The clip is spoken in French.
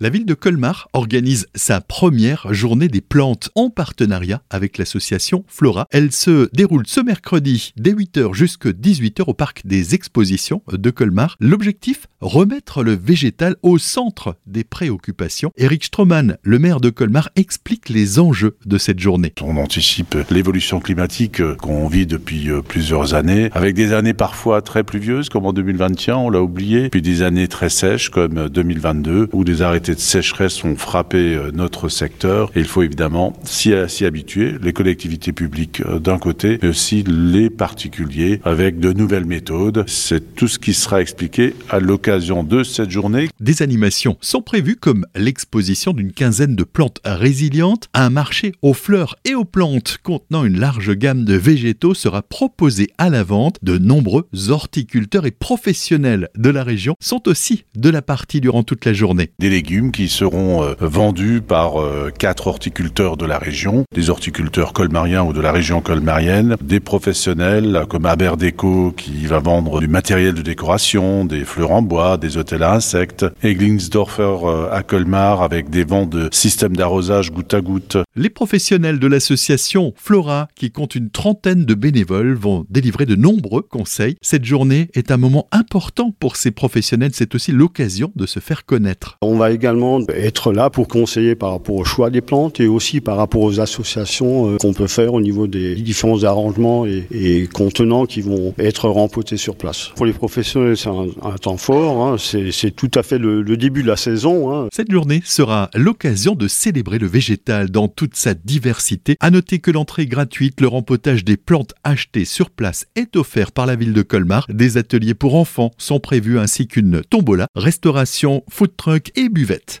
La ville de Colmar organise sa première journée des plantes en partenariat avec l'association Flora. Elle se déroule ce mercredi dès 8h jusqu'à 18h au parc des expositions de Colmar. L'objectif Remettre le végétal au centre des préoccupations. Eric Stroman, le maire de Colmar, explique les enjeux de cette journée. On anticipe l'évolution climatique qu'on vit depuis euh, plusieurs années, avec des années parfois très pluvieuses comme en 2021, on l'a oublié, puis des années très sèches comme 2022, où des arrêtés de sécheresse ont frappé euh, notre secteur. Et il faut évidemment s'y habituer, les collectivités publiques euh, d'un côté, mais aussi les particuliers avec de nouvelles méthodes. C'est tout ce qui sera expliqué à l'occasion de cette journée. Des animations sont prévues comme l'exposition d'une quinzaine de plantes résilientes. Un marché aux fleurs et aux plantes contenant une large gamme de végétaux sera proposé à la vente. De nombreux horticulteurs et professionnels de la région sont aussi de la partie durant toute la journée. Des légumes qui seront euh, vendus par euh, quatre horticulteurs de la région, des horticulteurs colmariens ou de la région colmarienne, des professionnels comme Aber Déco qui va vendre du matériel de décoration, des fleurs en bois, des hôtels à insectes, Eglingsdorfer euh, à Colmar avec des ventes de systèmes d'arrosage goutte à goutte. Les professionnels de l'association Flora, qui compte une trentaine de bénévoles, vont délivrer de nombreux conseils. Cette journée est un moment important pour ces professionnels, c'est aussi l'occasion de se faire connaître. On va également être là pour conseiller par rapport au choix des plantes et aussi par rapport aux associations euh, qu'on peut faire au niveau des différents arrangements et, contenants qui vont être rempotés sur place. Pour les professionnels, c'est un, temps fort, hein. c'est tout à fait le, début de la saison. Hein. Cette journée sera l'occasion de célébrer le végétal dans toute sa diversité. À noter que l'entrée gratuite, le rempotage des plantes achetées sur place est offert par la ville de Colmar. Des ateliers pour enfants sont prévus ainsi qu'une tombola, restauration, food truck et buvette.